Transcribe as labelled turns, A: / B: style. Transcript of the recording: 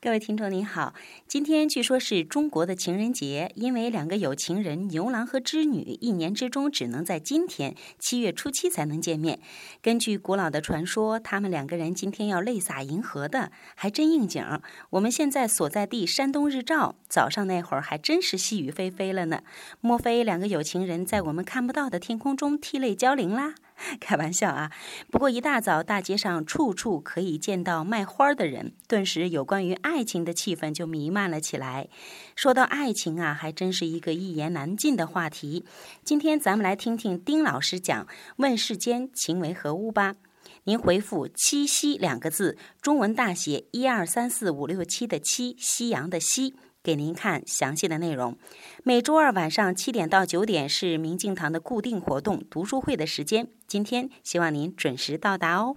A: 各位听众您好，今天据说是中国的情人节，因为两个有情人牛郎和织女一年之中只能在今天七月初七才能见面。根据古老的传说，他们两个人今天要泪洒银河的，还真应景。我们现在所在地山东日照，早上那会儿还真是细雨霏霏了呢。莫非两个有情人在我们看不到的天空中涕泪交零啦？开玩笑啊！不过一大早，大街上处处可以见到卖花的人，顿时有关于爱情的气氛就弥漫了起来。说到爱情啊，还真是一个一言难尽的话题。今天咱们来听听丁老师讲“问世间情为何物”吧。您回复“七夕”两个字，中文大写一二三四五六七的“七”，夕阳的“夕”。给您看详细的内容。每周二晚上七点到九点是明镜堂的固定活动读书会的时间。今天希望您准时到达哦。